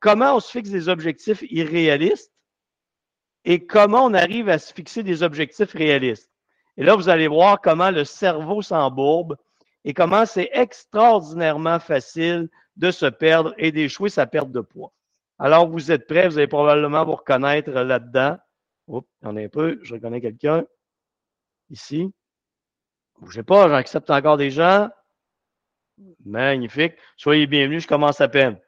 comment on se fixe des objectifs irréalistes et comment on arrive à se fixer des objectifs réalistes. Et là, vous allez voir comment le cerveau s'embourbe et comment c'est extraordinairement facile de se perdre et d'échouer sa perte de poids. Alors, vous êtes prêts, vous allez probablement vous reconnaître là-dedans. Oups, il y en a un peu, je reconnais quelqu'un. Ici. Bougez pas, j'accepte encore des gens. Magnifique. Soyez bienvenus, je commence à peine.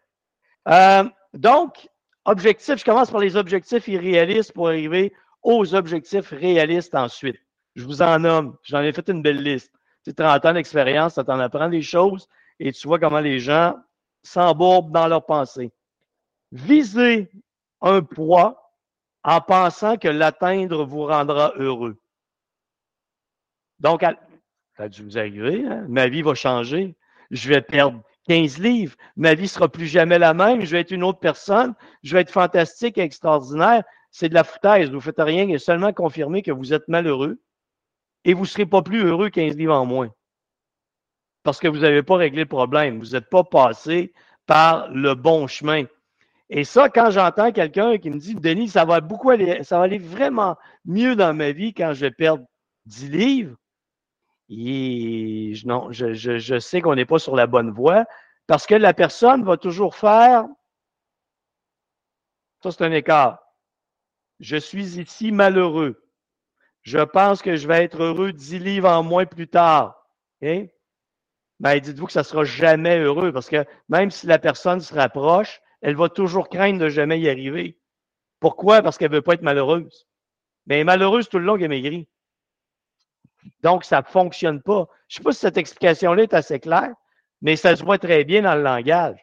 Euh, donc, objectifs, je commence par les objectifs irréalistes pour arriver aux objectifs réalistes ensuite. Je vous en nomme. J'en ai fait une belle liste. Tu 30 ans d'expérience, ça t'en apprend des choses et tu vois comment les gens s'embourbent dans leurs pensées. Visez un poids en pensant que l'atteindre vous rendra heureux. Donc, ça a dû vous arriver, hein? ma vie va changer. Je vais perdre 15 livres. Ma vie sera plus jamais la même. Je vais être une autre personne. Je vais être fantastique et extraordinaire. C'est de la foutaise. Vous ne faites rien et seulement confirmer que vous êtes malheureux et vous ne serez pas plus heureux 15 livres en moins. Parce que vous n'avez pas réglé le problème. Vous n'êtes pas passé par le bon chemin. Et ça, quand j'entends quelqu'un qui me dit, Denis, ça va beaucoup aller, ça va aller vraiment mieux dans ma vie quand je vais perdre 10 livres, je, sais qu'on n'est pas sur la bonne voie parce que la personne va toujours faire. Ça, c'est un écart. Je suis ici malheureux. Je pense que je vais être heureux dix livres en moins plus tard. Mais ben, dites-vous que ça ne sera jamais heureux parce que même si la personne se rapproche, elle va toujours craindre de jamais y arriver. Pourquoi? Parce qu'elle ne veut pas être malheureuse. Mais elle malheureuse tout le long qu'elle maigrit. Donc, ça ne fonctionne pas. Je ne sais pas si cette explication-là est assez claire, mais ça se voit très bien dans le langage.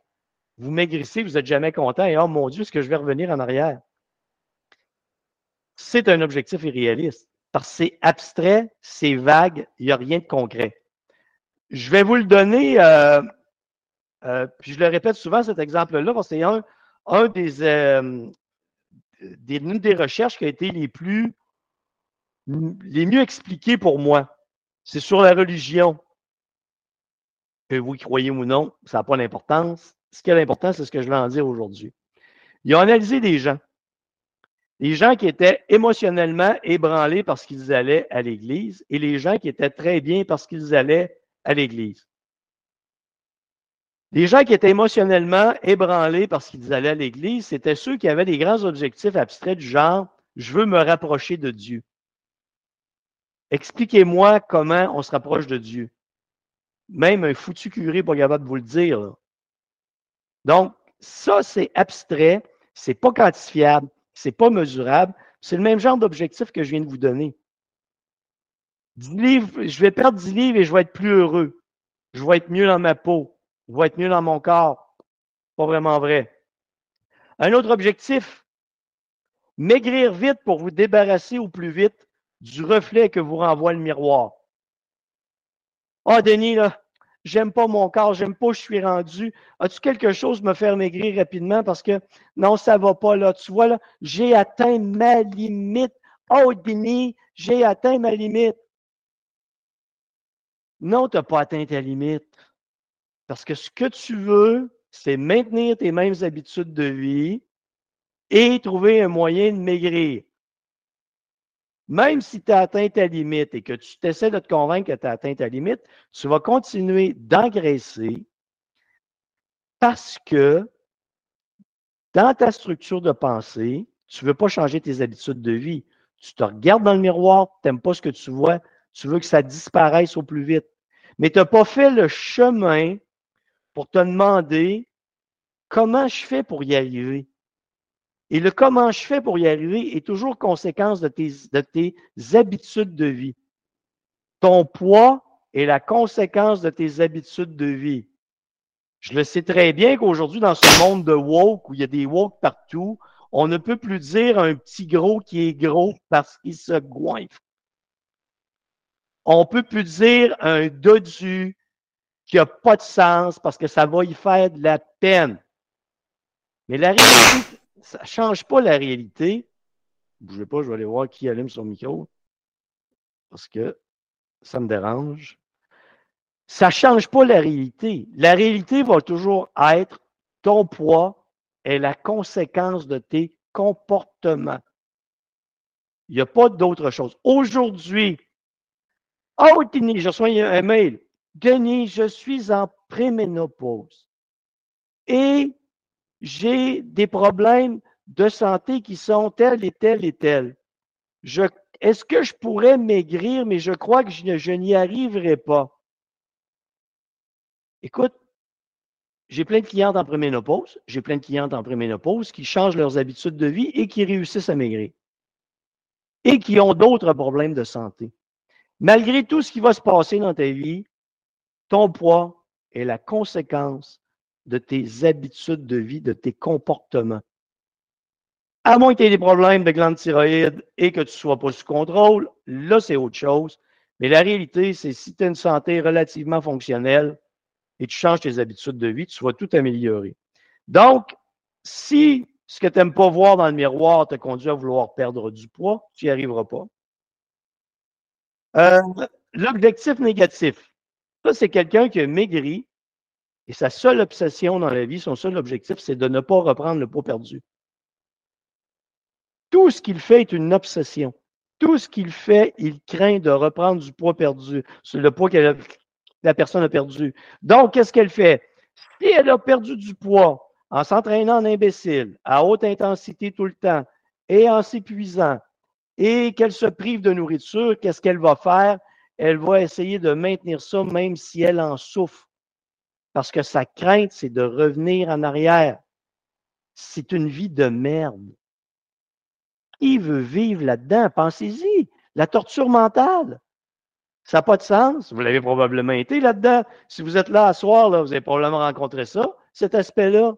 Vous maigrissez, vous n'êtes jamais content, et oh mon Dieu, est-ce que je vais revenir en arrière? C'est un objectif irréaliste, parce que c'est abstrait, c'est vague, il n'y a rien de concret. Je vais vous le donner, euh, euh, puis je le répète souvent, cet exemple-là, parce que c'est un, euh, une des recherches qui a été les plus les mieux expliqués pour moi, c'est sur la religion. Que vous croyez ou non, ça n'a pas d'importance. Ce qui a l'importance, c'est ce que je vais en dire aujourd'hui. Ils ont analysé des gens. Les gens qui étaient émotionnellement ébranlés parce qu'ils allaient à l'Église et les gens qui étaient très bien parce qu'ils allaient à l'Église. Les gens qui étaient émotionnellement ébranlés parce qu'ils allaient à l'Église, c'était ceux qui avaient des grands objectifs abstraits du genre je veux me rapprocher de Dieu. Expliquez-moi comment on se rapproche de Dieu. Même un foutu curé n'est pas capable de vous le dire. Donc, ça, c'est abstrait, c'est pas quantifiable, c'est pas mesurable. C'est le même genre d'objectif que je viens de vous donner. je vais perdre 10 livres et je vais être plus heureux. Je vais être mieux dans ma peau. Je vais être mieux dans mon corps. Pas vraiment vrai. Un autre objectif, maigrir vite pour vous débarrasser au plus vite du reflet que vous renvoie le miroir. Ah, oh, Denis, là, j'aime pas mon corps, j'aime pas où je suis rendu. As-tu quelque chose me faire maigrir rapidement? Parce que non, ça va pas là. Tu vois, là, j'ai atteint ma limite. Oh, Denis, j'ai atteint ma limite. Non, tu n'as pas atteint ta limite. Parce que ce que tu veux, c'est maintenir tes mêmes habitudes de vie et trouver un moyen de maigrir même si tu as atteint ta limite et que tu t'essaies de te convaincre que tu as atteint ta limite, tu vas continuer d'engraisser parce que dans ta structure de pensée, tu ne veux pas changer tes habitudes de vie. Tu te regardes dans le miroir, tu n'aimes pas ce que tu vois, tu veux que ça disparaisse au plus vite. Mais tu n'as pas fait le chemin pour te demander comment je fais pour y arriver. Et le comment je fais pour y arriver est toujours conséquence de tes, de tes habitudes de vie. Ton poids est la conséquence de tes habitudes de vie. Je le sais très bien qu'aujourd'hui, dans ce monde de woke, où il y a des woke partout, on ne peut plus dire un petit gros qui est gros parce qu'il se goinfre. On ne peut plus dire un dodu qui n'a pas de sens parce que ça va y faire de la peine. Mais la réalité, ça ne change pas la réalité. Bougez pas, je vais aller voir qui allume son micro. Parce que ça me dérange. Ça ne change pas la réalité. La réalité va toujours être ton poids est la conséquence de tes comportements. Il n'y a pas d'autre chose. Aujourd'hui, oh, Denis, je reçois un mail. Denis, je suis en préménopause et j'ai des problèmes de santé qui sont tels et tels et tels. est-ce que je pourrais maigrir, mais je crois que je n'y arriverai pas? Écoute, j'ai plein de clientes en préménopause, j'ai plein de clientes en qui changent leurs habitudes de vie et qui réussissent à maigrir et qui ont d'autres problèmes de santé. Malgré tout ce qui va se passer dans ta vie, ton poids est la conséquence de tes habitudes de vie, de tes comportements. À moins que tu aies des problèmes de glande thyroïde et que tu ne sois pas sous contrôle, là, c'est autre chose. Mais la réalité, c'est si tu as une santé relativement fonctionnelle, et tu changes tes habitudes de vie, tu vas tout améliorer. Donc, si ce que tu n'aimes pas voir dans le miroir te conduit à vouloir perdre du poids, tu n'y arriveras pas. Euh, l'objectif négatif. Ça, c'est quelqu'un qui a maigri et sa seule obsession dans la vie, son seul objectif, c'est de ne pas reprendre le poids perdu. Tout ce qu'il fait est une obsession. Tout ce qu'il fait, il craint de reprendre du poids perdu. C'est le poids a la personne a perdu. Donc, qu'est-ce qu'elle fait? Si elle a perdu du poids en s'entraînant en imbécile, à haute intensité tout le temps, et en s'épuisant, et qu'elle se prive de nourriture, qu'est-ce qu'elle va faire? Elle va essayer de maintenir ça même si elle en souffre. Parce que sa crainte, c'est de revenir en arrière. C'est une vie de merde. Qui veut vivre là-dedans? Pensez-y. La torture mentale. Ça n'a pas de sens. Vous l'avez probablement été là-dedans. Si vous êtes là à soir, là, vous avez probablement rencontré ça, cet aspect-là.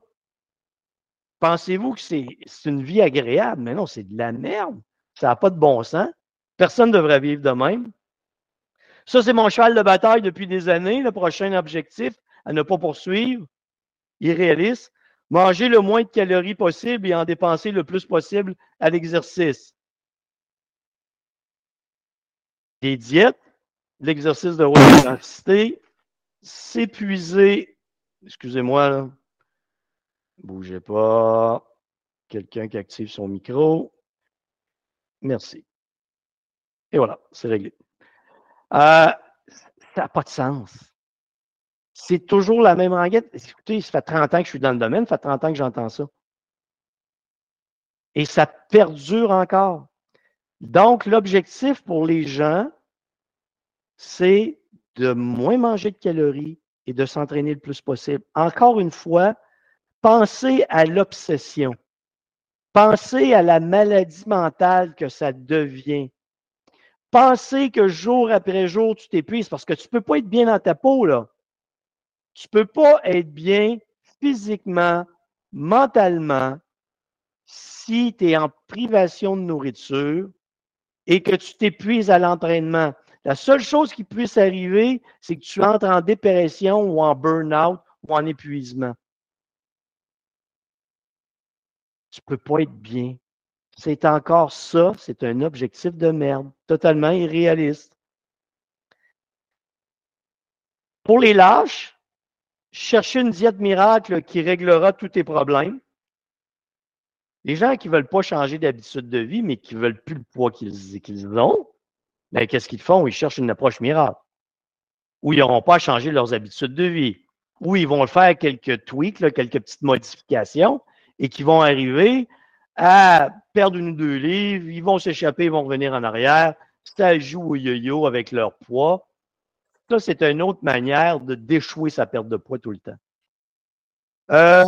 Pensez-vous que c'est une vie agréable? Mais non, c'est de la merde. Ça n'a pas de bon sens. Personne ne devrait vivre de même. Ça, c'est mon cheval de bataille depuis des années. Le prochain objectif à ne pas poursuivre, irréaliste, manger le moins de calories possible et en dépenser le plus possible à l'exercice. Des diètes, l'exercice de haute intensité, s'épuiser. Excusez-moi, là. Bougez pas. Quelqu'un qui active son micro. Merci. Et voilà, c'est réglé. Euh, ça n'a pas de sens. C'est toujours la même enquête. Écoutez, ça fait 30 ans que je suis dans le domaine, ça fait 30 ans que j'entends ça. Et ça perdure encore. Donc, l'objectif pour les gens, c'est de moins manger de calories et de s'entraîner le plus possible. Encore une fois, pensez à l'obsession. Pensez à la maladie mentale que ça devient. Pensez que jour après jour, tu t'épuises parce que tu ne peux pas être bien dans ta peau, là. Tu ne peux pas être bien physiquement, mentalement, si tu es en privation de nourriture et que tu t'épuises à l'entraînement. La seule chose qui puisse arriver, c'est que tu entres en dépression ou en burn-out ou en épuisement. Tu ne peux pas être bien. C'est encore ça, c'est un objectif de merde, totalement irréaliste. Pour les lâches, chercher une diète miracle qui réglera tous tes problèmes. Les gens qui ne veulent pas changer d'habitude de vie, mais qui ne veulent plus le poids qu'ils ont, mais qu'est-ce qu'ils font? Ils cherchent une approche miracle. Ou ils n'auront pas à changer leurs habitudes de vie. Ou ils vont faire quelques tweaks, quelques petites modifications, et qui vont arriver à perdre une ou deux livres, ils vont s'échapper, ils vont revenir en arrière. Ça joue au yo-yo avec leur poids. Ça, c'est une autre manière de déchouer sa perte de poids tout le temps. Euh,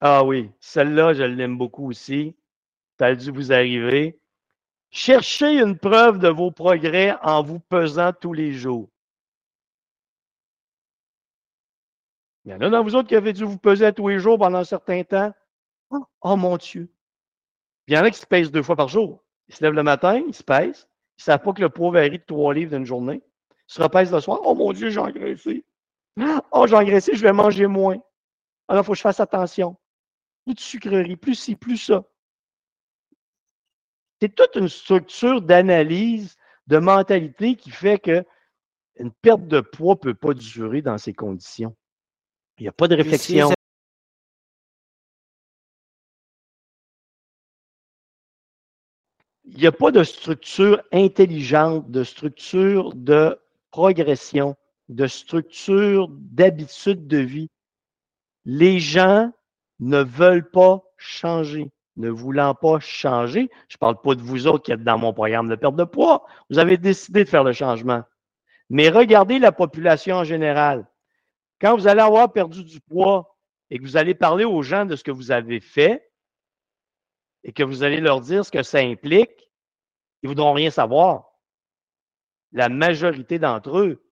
ah oui, celle-là, je l'aime beaucoup aussi. Ça a dû vous arriver. Cherchez une preuve de vos progrès en vous pesant tous les jours. Il y en a dans vous autres qui avez dû vous peser tous les jours pendant un certain temps. Oh, mon Dieu. il y en a qui se pèsent deux fois par jour. Ils se lèvent le matin, ils se pèsent. Ils ne savent pas que le poids varie de trois livres d'une journée se repèse le soir. Oh mon Dieu, j'ai engraissé. Oh, j'ai engraissé, je vais manger moins. Alors, il faut que je fasse attention. Plus de sucreries, plus ci, plus ça. C'est toute une structure d'analyse, de mentalité qui fait que une perte de poids ne peut pas durer dans ces conditions. Il n'y a pas de réflexion. Il n'y a pas de structure intelligente, de structure de progression, de structure d'habitude de vie. Les gens ne veulent pas changer, ne voulant pas changer. Je ne parle pas de vous autres qui êtes dans mon programme de perte de poids. Vous avez décidé de faire le changement. Mais regardez la population en général. Quand vous allez avoir perdu du poids et que vous allez parler aux gens de ce que vous avez fait et que vous allez leur dire ce que ça implique, ils ne voudront rien savoir. La majorité d'entre eux,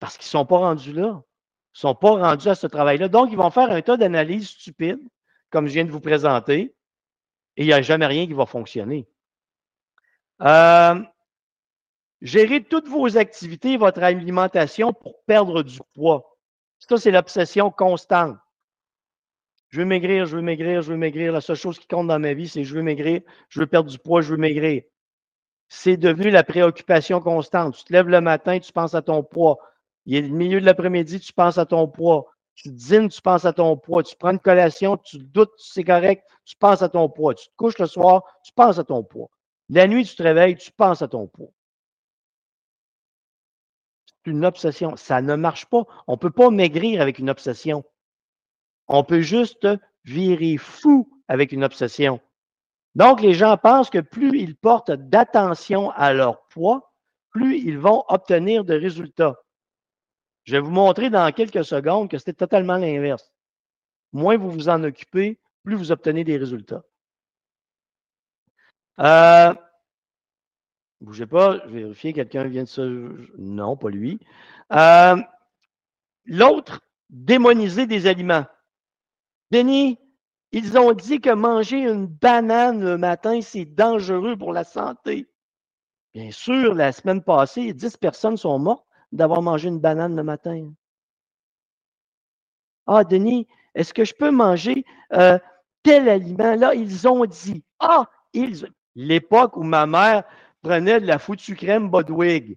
parce qu'ils ne sont pas rendus là, ne sont pas rendus à ce travail-là. Donc, ils vont faire un tas d'analyses stupides, comme je viens de vous présenter, et il n'y a jamais rien qui va fonctionner. Euh, gérer toutes vos activités, votre alimentation pour perdre du poids. Ça, c'est l'obsession constante. Je veux maigrir, je veux maigrir, je veux maigrir. La seule chose qui compte dans ma vie, c'est je veux maigrir, je veux perdre du poids, je veux maigrir. C'est devenu la préoccupation constante. Tu te lèves le matin, tu penses à ton poids. Il est le milieu de l'après-midi, tu penses à ton poids. Tu dînes, tu penses à ton poids. Tu prends une collation, tu doutes, c'est correct, tu penses à ton poids. Tu te couches le soir, tu penses à ton poids. La nuit, tu te réveilles, tu penses à ton poids. C'est une obsession. Ça ne marche pas. On ne peut pas maigrir avec une obsession. On peut juste virer fou avec une obsession. Donc, les gens pensent que plus ils portent d'attention à leur poids, plus ils vont obtenir de résultats. Je vais vous montrer dans quelques secondes que c'est totalement l'inverse. Moins vous vous en occupez, plus vous obtenez des résultats. Euh, bougez pas, je vais quelqu'un vient de se... Non, pas lui. Euh, l'autre, démoniser des aliments. Denis, ils ont dit que manger une banane le matin, c'est dangereux pour la santé. Bien sûr, la semaine passée, 10 personnes sont mortes d'avoir mangé une banane le matin. Ah, Denis, est-ce que je peux manger euh, tel aliment? Là, ils ont dit. Ah, ils. L'époque où ma mère prenait de la foutue crème Bodwig.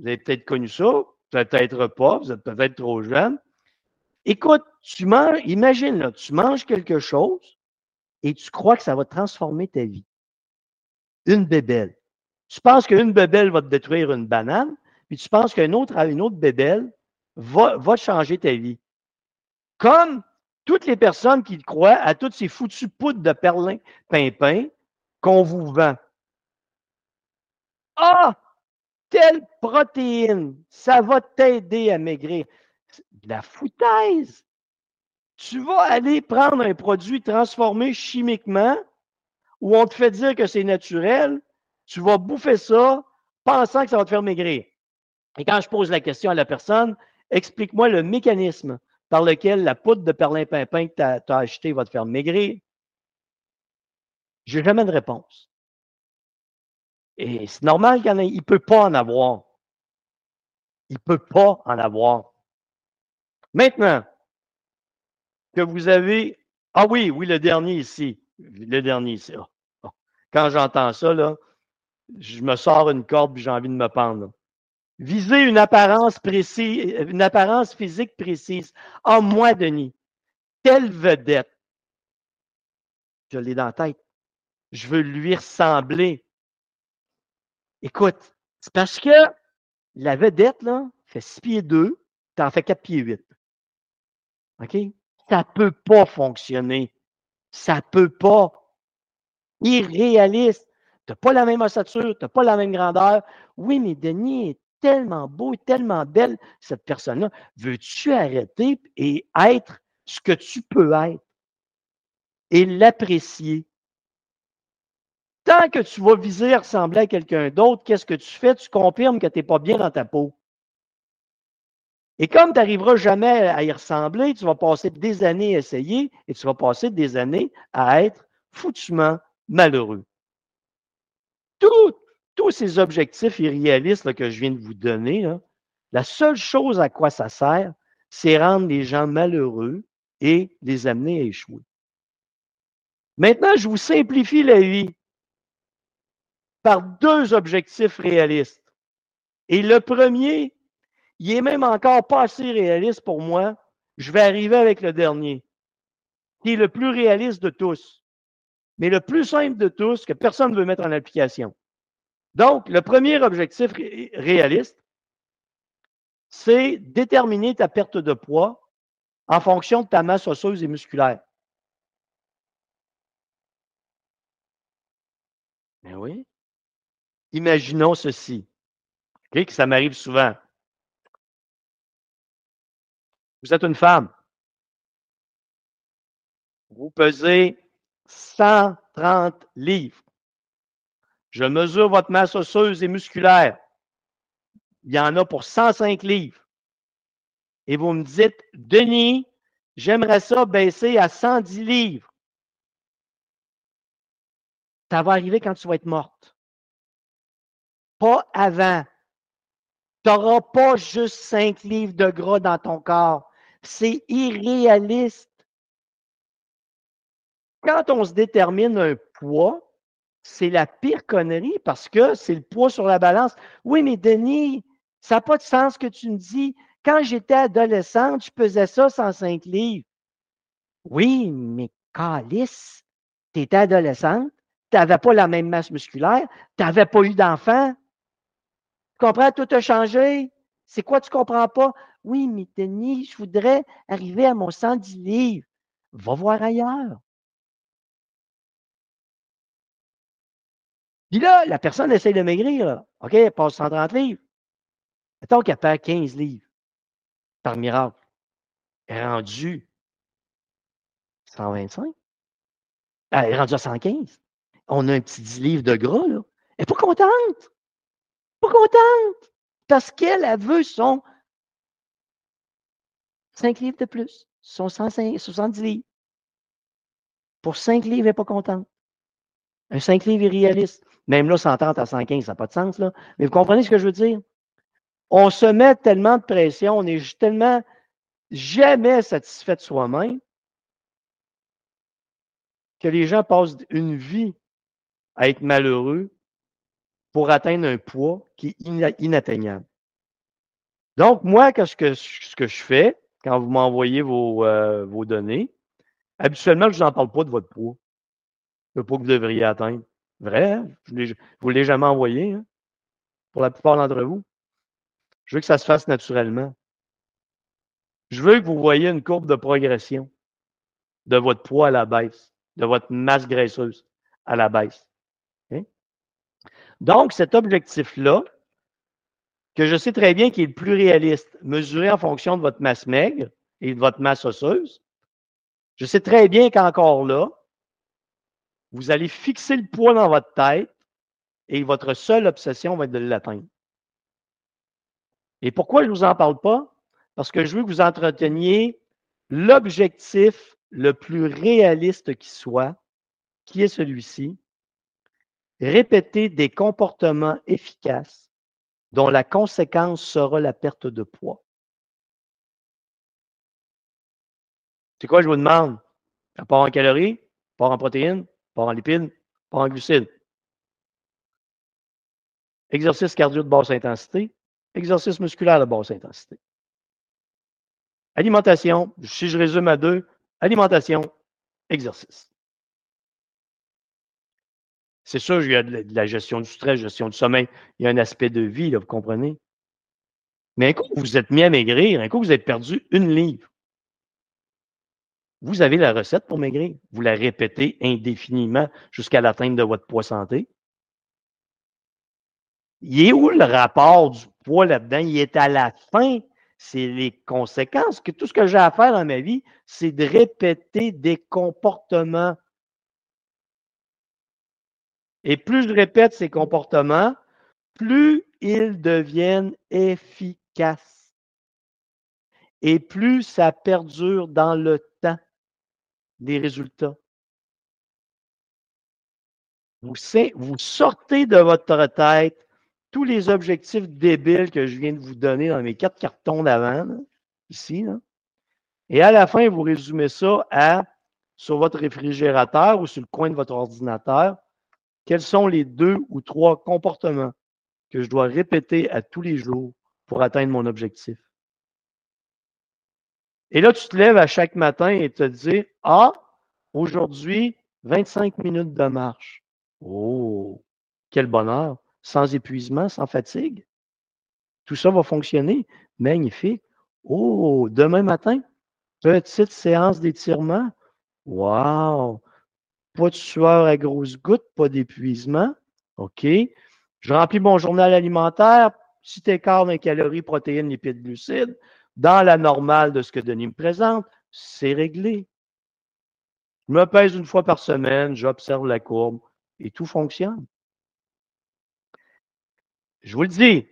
Vous avez peut-être connu ça, peut-être pas, vous êtes peut-être trop jeune. Écoute, tu manges, imagine, là, tu manges quelque chose et tu crois que ça va transformer ta vie. Une bébelle. Tu penses qu'une bébelle va te détruire une banane, puis tu penses qu'une autre, une autre bébelle va, changer ta vie. Comme toutes les personnes qui croient à toutes ces foutues poudres de perlin pimpin qu'on vous vend. Ah! Telle protéine, ça va t'aider à maigrir. La foutaise. Tu vas aller prendre un produit transformé chimiquement où on te fait dire que c'est naturel, tu vas bouffer ça pensant que ça va te faire maigrir. Et quand je pose la question à la personne, explique-moi le mécanisme par lequel la poudre de perlimpinpin que tu as, as acheté va te faire maigrir. Je n'ai jamais de réponse. Et c'est normal qu'il ne peut pas en avoir. Il ne peut pas en avoir. Maintenant, que vous avez. Ah oui, oui, le dernier ici. Le dernier ici. Ah, quand j'entends ça, je me sors une corde et j'ai envie de me pendre. Viser une apparence précise, une apparence physique précise. Ah, moi, Denis, telle vedette, je l'ai dans la tête. Je veux lui ressembler. Écoute, c'est parce que la vedette, là, fait 6 pieds 2, tu en fais 4 pieds 8. OK? Ça ne peut pas fonctionner. Ça ne peut pas. Irréaliste. Tu n'as pas la même ossature, tu n'as pas la même grandeur. Oui, mais Denis est tellement beau, tellement belle, cette personne-là. Veux-tu arrêter et être ce que tu peux être et l'apprécier? Tant que tu vas viser à ressembler à quelqu'un d'autre, qu'est-ce que tu fais? Tu confirmes que tu n'es pas bien dans ta peau. Et comme tu n'arriveras jamais à y ressembler, tu vas passer des années à essayer et tu vas passer des années à être foutument malheureux. Tous ces objectifs irréalistes que je viens de vous donner, la seule chose à quoi ça sert, c'est rendre les gens malheureux et les amener à échouer. Maintenant, je vous simplifie la vie par deux objectifs réalistes. Et le premier, il est même encore pas assez réaliste pour moi. Je vais arriver avec le dernier, qui est le plus réaliste de tous. mais le plus simple de tous que personne ne veut mettre en application. Donc, le premier objectif réaliste, c'est déterminer ta perte de poids en fonction de ta masse osseuse et musculaire. Ben oui. Imaginons ceci, que ça m'arrive souvent. Vous êtes une femme. Vous pesez 130 livres. Je mesure votre masse osseuse et musculaire. Il y en a pour 105 livres. Et vous me dites, Denis, j'aimerais ça baisser à 110 livres. Ça va arriver quand tu vas être morte. Pas avant. Tu n'auras pas juste 5 livres de gras dans ton corps. C'est irréaliste. Quand on se détermine un poids, c'est la pire connerie parce que c'est le poids sur la balance. Oui, mais Denis, ça n'a pas de sens que tu me dis. Quand j'étais adolescente, je pesais ça 105 livres. Oui, mais Calice, tu étais adolescente, tu n'avais pas la même masse musculaire, tu n'avais pas eu d'enfant. Tu comprends? Tout a changé. C'est quoi tu comprends pas? Oui, mais Denis, je voudrais arriver à mon 110 livres. Va voir ailleurs. Puis là, la personne essaie de maigrir. OK, elle passe 130 livres. Mettons qu'elle perd 15 livres par miracle. Elle est rendue 125. Elle est rendue à 115. On a un petit 10 livres de gras, là. Elle n'est pas contente. Pas contente. Parce qu'elle veut son 5 livres de plus. Son 170 livres. Pour 5 livres, elle n'est pas contente. Un 5 livres irréaliste. Même là, 130 à 115, ça n'a pas de sens. Là. Mais vous comprenez ce que je veux dire? On se met tellement de pression, on est tellement jamais satisfait de soi-même que les gens passent une vie à être malheureux pour atteindre un poids qui est inatteignable. Donc, moi, ce que je fais? Quand vous m'envoyez vos, euh, vos données, habituellement, je vous en parle pas de votre poids, le poids que vous devriez atteindre. Vrai, hein? ne vous l'ai jamais envoyé, hein? pour la plupart d'entre vous. Je veux que ça se fasse naturellement. Je veux que vous voyez une courbe de progression de votre poids à la baisse, de votre masse graisseuse à la baisse. Donc, cet objectif-là, que je sais très bien qu'il est le plus réaliste, mesuré en fonction de votre masse maigre et de votre masse osseuse, je sais très bien qu'encore là, vous allez fixer le poids dans votre tête et votre seule obsession va être de l'atteindre. Et pourquoi je ne vous en parle pas? Parce que je veux que vous entreteniez l'objectif le plus réaliste qui soit, qui est celui-ci. Répéter des comportements efficaces dont la conséquence sera la perte de poids. C'est quoi, je vous demande? Apport en calories, apport en protéines, pas en lipides, pas en glucides. Exercice cardio de basse intensité, exercice musculaire de basse intensité. Alimentation, si je résume à deux, alimentation, exercice. C'est sûr, il y a de la gestion du stress, gestion du sommeil, il y a un aspect de vie, là, vous comprenez? Mais un coup, vous êtes mis à maigrir, un coup, vous êtes perdu une livre. Vous avez la recette pour maigrir. Vous la répétez indéfiniment jusqu'à l'atteinte de votre poids santé. Il est où le rapport du poids là-dedans? Il est à la fin. C'est les conséquences. Que tout ce que j'ai à faire dans ma vie, c'est de répéter des comportements. Et plus je répète ces comportements, plus ils deviennent efficaces. Et plus ça perdure dans le temps des résultats. Vous, sortez de votre tête tous les objectifs débiles que je viens de vous donner dans mes quatre cartons d'avant, ici. Et à la fin, vous résumez ça à sur votre réfrigérateur ou sur le coin de votre ordinateur, quels sont les deux ou trois comportements que je dois répéter à tous les jours pour atteindre mon objectif? Et là, tu te lèves à chaque matin et te dis, ah, aujourd'hui, 25 minutes de marche. Oh, quel bonheur! Sans épuisement, sans fatigue. Tout ça va fonctionner. Magnifique. Oh, demain matin, petite séance d'étirement. Wow! Pas de sueur à grosses gouttes, pas d'épuisement. OK? Je remplis mon journal alimentaire, petit écart d'un calories, protéines, lipides, glucides, dans la normale de ce que Denis me présente, c'est réglé. Je me pèse une fois par semaine, j'observe la courbe et tout fonctionne. Je vous le dis.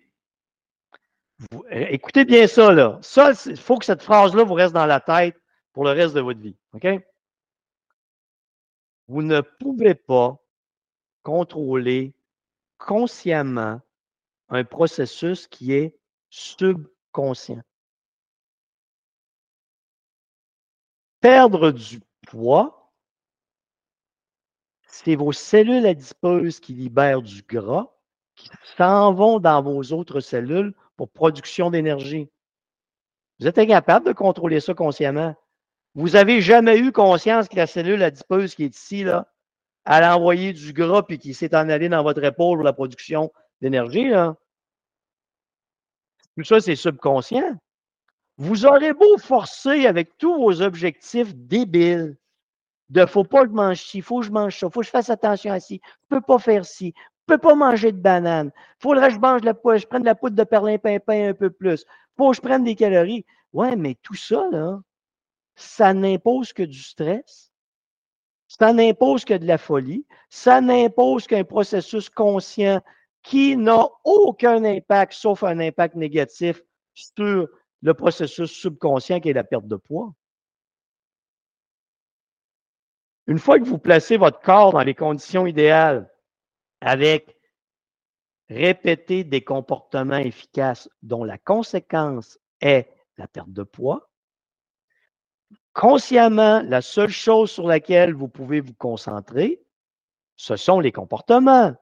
écoutez bien ça, là. Ça, il faut que cette phrase-là vous reste dans la tête pour le reste de votre vie. OK? Vous ne pouvez pas contrôler consciemment un processus qui est subconscient. Perdre du poids, c'est vos cellules adipeuses qui libèrent du gras, qui s'en vont dans vos autres cellules pour production d'énergie. Vous êtes incapable de contrôler ça consciemment. Vous n'avez jamais eu conscience que la cellule adipeuse qui est ici, là, elle a envoyé du gras puis qui s'est en allé dans votre épaule pour la production d'énergie. Tout ça, c'est subconscient. Vous aurez beau forcer avec tous vos objectifs débiles de faut pas que je mange ci, faut que je mange ça, faut que je fasse attention à ci, je peux pas faire ci, je peux pas manger de banane, faudrait que je mange la poudre, je prenne de la poudre de perlimpinpin un peu plus, faut que je prenne des calories. Ouais, mais tout ça, là, ça n'impose que du stress, ça n'impose que de la folie, ça n'impose qu'un processus conscient qui n'a aucun impact, sauf un impact négatif sur le processus subconscient qui est la perte de poids. Une fois que vous placez votre corps dans les conditions idéales, avec répéter des comportements efficaces dont la conséquence est la perte de poids, consciemment, la seule chose sur laquelle vous pouvez vous concentrer, ce sont les comportements.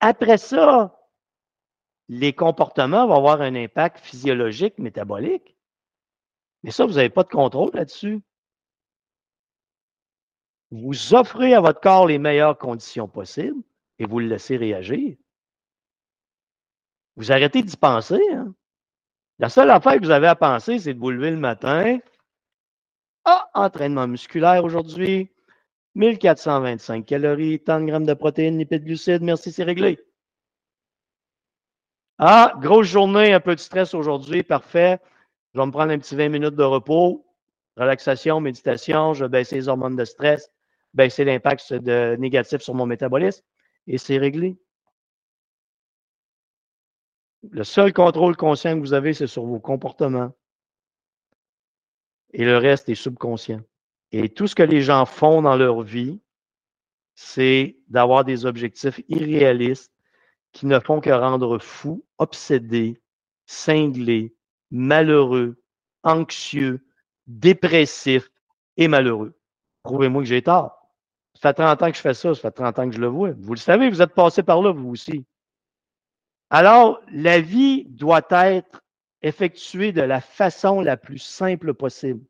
Après ça, les comportements vont avoir un impact physiologique, métabolique. Mais ça, vous n'avez pas de contrôle là-dessus. Vous offrez à votre corps les meilleures conditions possibles et vous le laissez réagir. Vous arrêtez d'y penser. Hein? La seule affaire que vous avez à penser, c'est de vous lever le matin. Ah, entraînement musculaire aujourd'hui. 1425 calories, tant de grammes de protéines, lipides, glucides. Merci, c'est réglé. Ah, grosse journée, un peu de stress aujourd'hui. Parfait. Je vais me prendre un petit 20 minutes de repos. Relaxation, méditation. Je vais baisser les hormones de stress, baisser l'impact négatif sur mon métabolisme. Et c'est réglé. Le seul contrôle conscient que vous avez, c'est sur vos comportements. Et le reste est subconscient. Et tout ce que les gens font dans leur vie, c'est d'avoir des objectifs irréalistes qui ne font que rendre fous, obsédés, cinglés, malheureux, anxieux, dépressifs et malheureux. Prouvez-moi que j'ai tort. Ça fait 30 ans que je fais ça, ça fait 30 ans que je le vois. Vous le savez, vous êtes passé par là, vous aussi. Alors, la vie doit être effectuée de la façon la plus simple possible.